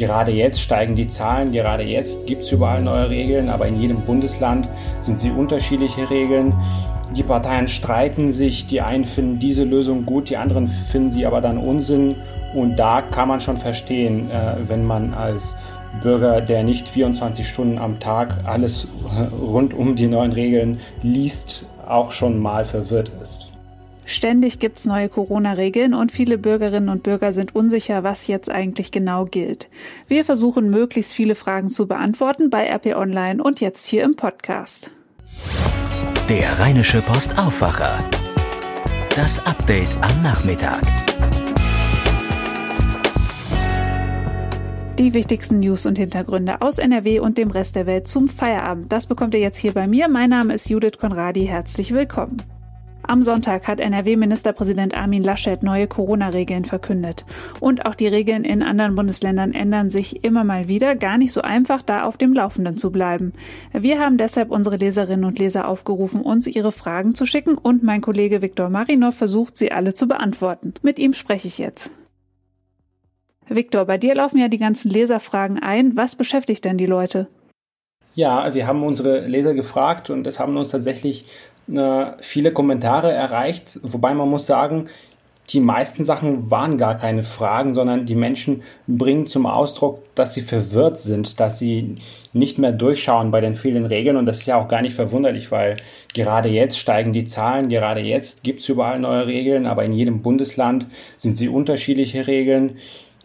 Gerade jetzt steigen die Zahlen, gerade jetzt gibt es überall neue Regeln, aber in jedem Bundesland sind sie unterschiedliche Regeln. Die Parteien streiten sich, die einen finden diese Lösung gut, die anderen finden sie aber dann Unsinn. Und da kann man schon verstehen, äh, wenn man als Bürger, der nicht 24 Stunden am Tag alles rund um die neuen Regeln liest, auch schon mal verwirrt ist. Ständig gibt es neue Corona-Regeln und viele Bürgerinnen und Bürger sind unsicher, was jetzt eigentlich genau gilt. Wir versuchen möglichst viele Fragen zu beantworten bei RP Online und jetzt hier im Podcast. Der Rheinische Post Aufwacher. Das Update am Nachmittag. Die wichtigsten News und Hintergründe aus NRW und dem Rest der Welt zum Feierabend. Das bekommt ihr jetzt hier bei mir. Mein Name ist Judith Konradi. Herzlich willkommen. Am Sonntag hat NRW-Ministerpräsident Armin Laschet neue Corona-Regeln verkündet. Und auch die Regeln in anderen Bundesländern ändern sich immer mal wieder. Gar nicht so einfach, da auf dem Laufenden zu bleiben. Wir haben deshalb unsere Leserinnen und Leser aufgerufen, uns ihre Fragen zu schicken und mein Kollege Viktor Marinov versucht, sie alle zu beantworten. Mit ihm spreche ich jetzt. Viktor, bei dir laufen ja die ganzen Leserfragen ein. Was beschäftigt denn die Leute? Ja, wir haben unsere Leser gefragt und es haben uns tatsächlich äh, viele Kommentare erreicht, wobei man muss sagen, die meisten Sachen waren gar keine Fragen, sondern die Menschen bringen zum Ausdruck, dass sie verwirrt sind, dass sie nicht mehr durchschauen bei den vielen Regeln. Und das ist ja auch gar nicht verwunderlich, weil gerade jetzt steigen die Zahlen, gerade jetzt gibt es überall neue Regeln, aber in jedem Bundesland sind sie unterschiedliche Regeln.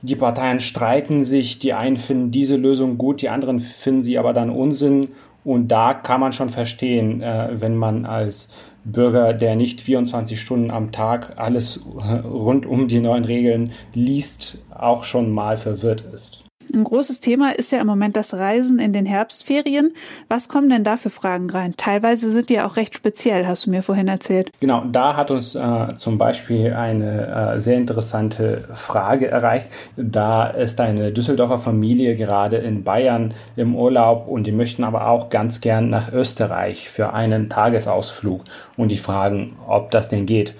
Die Parteien streiten sich, die einen finden diese Lösung gut, die anderen finden sie aber dann Unsinn. Und da kann man schon verstehen, äh, wenn man als Bürger, der nicht 24 Stunden am Tag alles rund um die neuen Regeln liest, auch schon mal verwirrt ist. Ein großes Thema ist ja im Moment das Reisen in den Herbstferien. Was kommen denn da für Fragen rein? Teilweise sind die ja auch recht speziell, hast du mir vorhin erzählt. Genau, da hat uns äh, zum Beispiel eine äh, sehr interessante Frage erreicht. Da ist eine Düsseldorfer Familie gerade in Bayern im Urlaub und die möchten aber auch ganz gern nach Österreich für einen Tagesausflug und die fragen, ob das denn geht.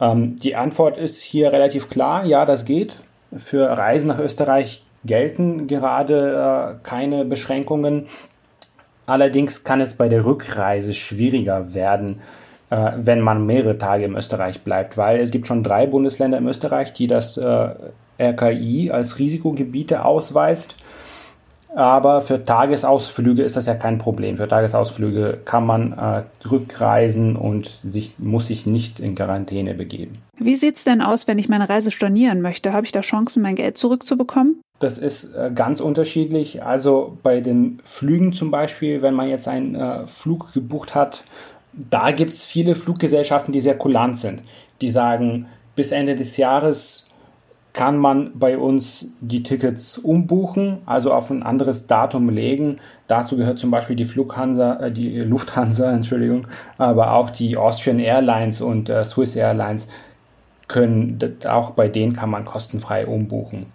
Ähm, die Antwort ist hier relativ klar, ja, das geht. Für Reisen nach Österreich gelten gerade äh, keine Beschränkungen. Allerdings kann es bei der Rückreise schwieriger werden, äh, wenn man mehrere Tage in Österreich bleibt, weil es gibt schon drei Bundesländer in Österreich, die das äh, RKI als Risikogebiete ausweist. Aber für Tagesausflüge ist das ja kein Problem. Für Tagesausflüge kann man äh, rückreisen und sich, muss sich nicht in Quarantäne begeben. Wie sieht es denn aus, wenn ich meine Reise stornieren möchte? Habe ich da Chancen, mein Geld zurückzubekommen? Das ist äh, ganz unterschiedlich. Also bei den Flügen zum Beispiel, wenn man jetzt einen äh, Flug gebucht hat, da gibt es viele Fluggesellschaften, die sehr kulant sind. Die sagen, bis Ende des Jahres kann man bei uns die Tickets umbuchen, also auf ein anderes Datum legen. Dazu gehört zum Beispiel die Flughansa, äh, die Lufthansa, Entschuldigung, aber auch die Austrian Airlines und Swiss Airlines können, auch bei denen kann man kostenfrei umbuchen.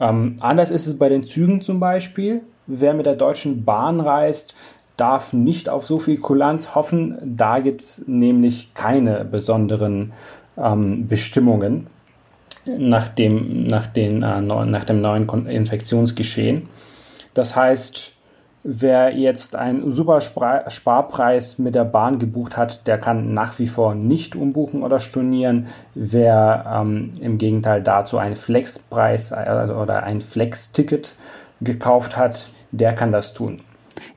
Ähm, anders ist es bei den Zügen zum Beispiel. Wer mit der Deutschen Bahn reist, darf nicht auf so viel Kulanz hoffen. Da gibt es nämlich keine besonderen ähm, Bestimmungen nach dem, nach, den, äh, nach dem neuen Infektionsgeschehen. Das heißt, wer jetzt einen super Sparpreis mit der Bahn gebucht hat, der kann nach wie vor nicht umbuchen oder stornieren. Wer ähm, im Gegenteil dazu einen Flexpreis äh, oder ein Flex-Ticket gekauft hat, der kann das tun.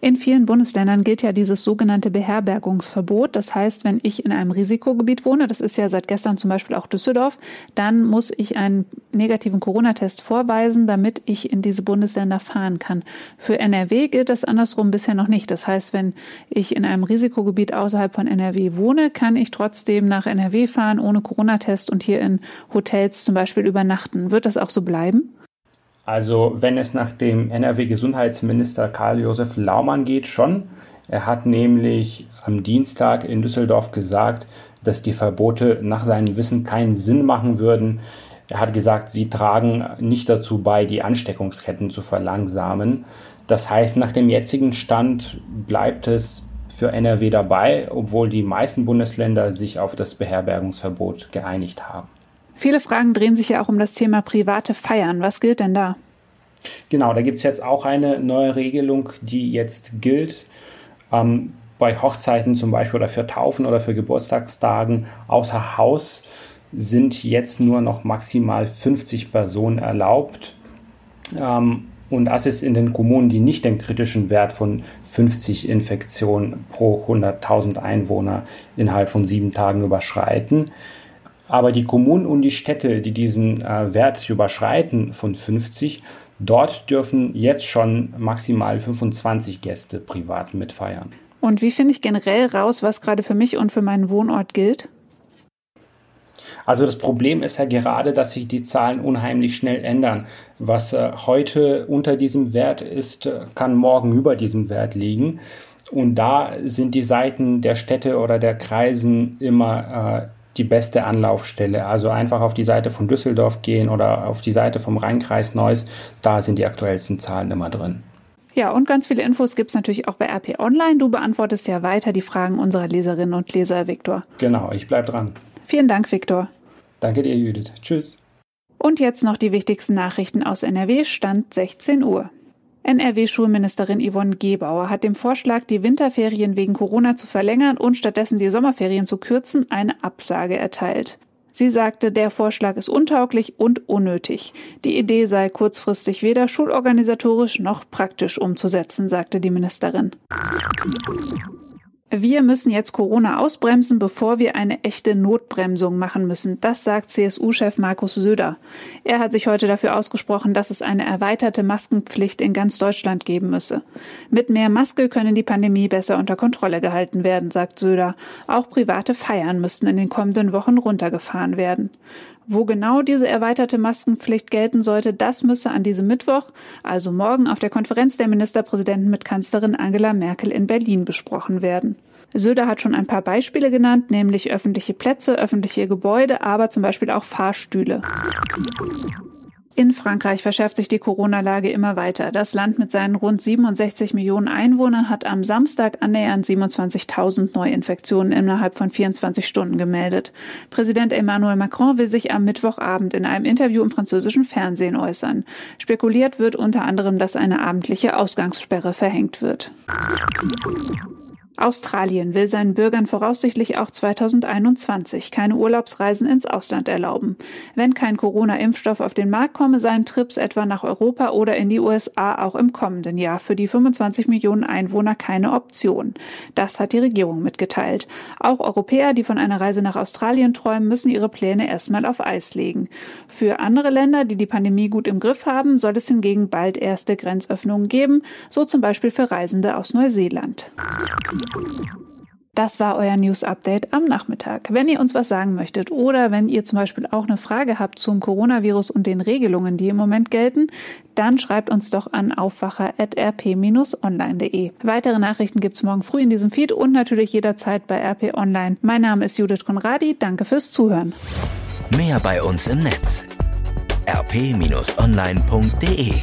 In vielen Bundesländern gilt ja dieses sogenannte Beherbergungsverbot. Das heißt, wenn ich in einem Risikogebiet wohne, das ist ja seit gestern zum Beispiel auch Düsseldorf, dann muss ich einen negativen Corona-Test vorweisen, damit ich in diese Bundesländer fahren kann. Für NRW gilt das andersrum bisher noch nicht. Das heißt, wenn ich in einem Risikogebiet außerhalb von NRW wohne, kann ich trotzdem nach NRW fahren ohne Corona-Test und hier in Hotels zum Beispiel übernachten. Wird das auch so bleiben? Also wenn es nach dem NRW-Gesundheitsminister Karl-Josef Laumann geht, schon. Er hat nämlich am Dienstag in Düsseldorf gesagt, dass die Verbote nach seinem Wissen keinen Sinn machen würden. Er hat gesagt, sie tragen nicht dazu bei, die Ansteckungsketten zu verlangsamen. Das heißt, nach dem jetzigen Stand bleibt es für NRW dabei, obwohl die meisten Bundesländer sich auf das Beherbergungsverbot geeinigt haben. Viele Fragen drehen sich ja auch um das Thema private Feiern. Was gilt denn da? Genau, da gibt es jetzt auch eine neue Regelung, die jetzt gilt. Ähm, bei Hochzeiten zum Beispiel oder für Taufen oder für Geburtstagstagen außer Haus sind jetzt nur noch maximal 50 Personen erlaubt. Ähm, und das ist in den Kommunen, die nicht den kritischen Wert von 50 Infektionen pro 100.000 Einwohner innerhalb von sieben Tagen überschreiten. Aber die Kommunen und die Städte, die diesen äh, Wert überschreiten von 50, dort dürfen jetzt schon maximal 25 Gäste privat mitfeiern. Und wie finde ich generell raus, was gerade für mich und für meinen Wohnort gilt? Also das Problem ist ja gerade, dass sich die Zahlen unheimlich schnell ändern. Was äh, heute unter diesem Wert ist, kann morgen über diesem Wert liegen. Und da sind die Seiten der Städte oder der Kreisen immer äh, die beste Anlaufstelle. Also einfach auf die Seite von Düsseldorf gehen oder auf die Seite vom Rheinkreis Neuss. Da sind die aktuellsten Zahlen immer drin. Ja, und ganz viele Infos gibt es natürlich auch bei RP Online. Du beantwortest ja weiter die Fragen unserer Leserinnen und Leser, Viktor. Genau, ich bleibe dran. Vielen Dank, Viktor. Danke dir, Judith. Tschüss. Und jetzt noch die wichtigsten Nachrichten aus NRW, Stand 16 Uhr. NRW-Schulministerin Yvonne Gebauer hat dem Vorschlag, die Winterferien wegen Corona zu verlängern und stattdessen die Sommerferien zu kürzen, eine Absage erteilt. Sie sagte, der Vorschlag ist untauglich und unnötig. Die Idee sei kurzfristig weder schulorganisatorisch noch praktisch umzusetzen, sagte die Ministerin. Wir müssen jetzt Corona ausbremsen, bevor wir eine echte Notbremsung machen müssen. Das sagt CSU-Chef Markus Söder. Er hat sich heute dafür ausgesprochen, dass es eine erweiterte Maskenpflicht in ganz Deutschland geben müsse. Mit mehr Maske können die Pandemie besser unter Kontrolle gehalten werden, sagt Söder. Auch private Feiern müssten in den kommenden Wochen runtergefahren werden. Wo genau diese erweiterte Maskenpflicht gelten sollte, das müsse an diesem Mittwoch, also morgen, auf der Konferenz der Ministerpräsidenten mit Kanzlerin Angela Merkel in Berlin besprochen werden. Söder hat schon ein paar Beispiele genannt, nämlich öffentliche Plätze, öffentliche Gebäude, aber zum Beispiel auch Fahrstühle. In Frankreich verschärft sich die Corona-Lage immer weiter. Das Land mit seinen rund 67 Millionen Einwohnern hat am Samstag annähernd 27.000 Neuinfektionen innerhalb von 24 Stunden gemeldet. Präsident Emmanuel Macron will sich am Mittwochabend in einem Interview im französischen Fernsehen äußern. Spekuliert wird unter anderem, dass eine abendliche Ausgangssperre verhängt wird. Australien will seinen Bürgern voraussichtlich auch 2021 keine Urlaubsreisen ins Ausland erlauben. Wenn kein Corona-Impfstoff auf den Markt komme, seien Trips etwa nach Europa oder in die USA auch im kommenden Jahr für die 25 Millionen Einwohner keine Option. Das hat die Regierung mitgeteilt. Auch Europäer, die von einer Reise nach Australien träumen, müssen ihre Pläne erstmal auf Eis legen. Für andere Länder, die die Pandemie gut im Griff haben, soll es hingegen bald erste Grenzöffnungen geben, so zum Beispiel für Reisende aus Neuseeland. Das war euer News Update am Nachmittag. Wenn ihr uns was sagen möchtet oder wenn ihr zum Beispiel auch eine Frage habt zum Coronavirus und den Regelungen, die im Moment gelten, dann schreibt uns doch an aufwacher.rp-online.de. Weitere Nachrichten gibt's morgen früh in diesem Feed und natürlich jederzeit bei RP Online. Mein Name ist Judith Konradi. Danke fürs Zuhören. Mehr bei uns im Netz rp-online.de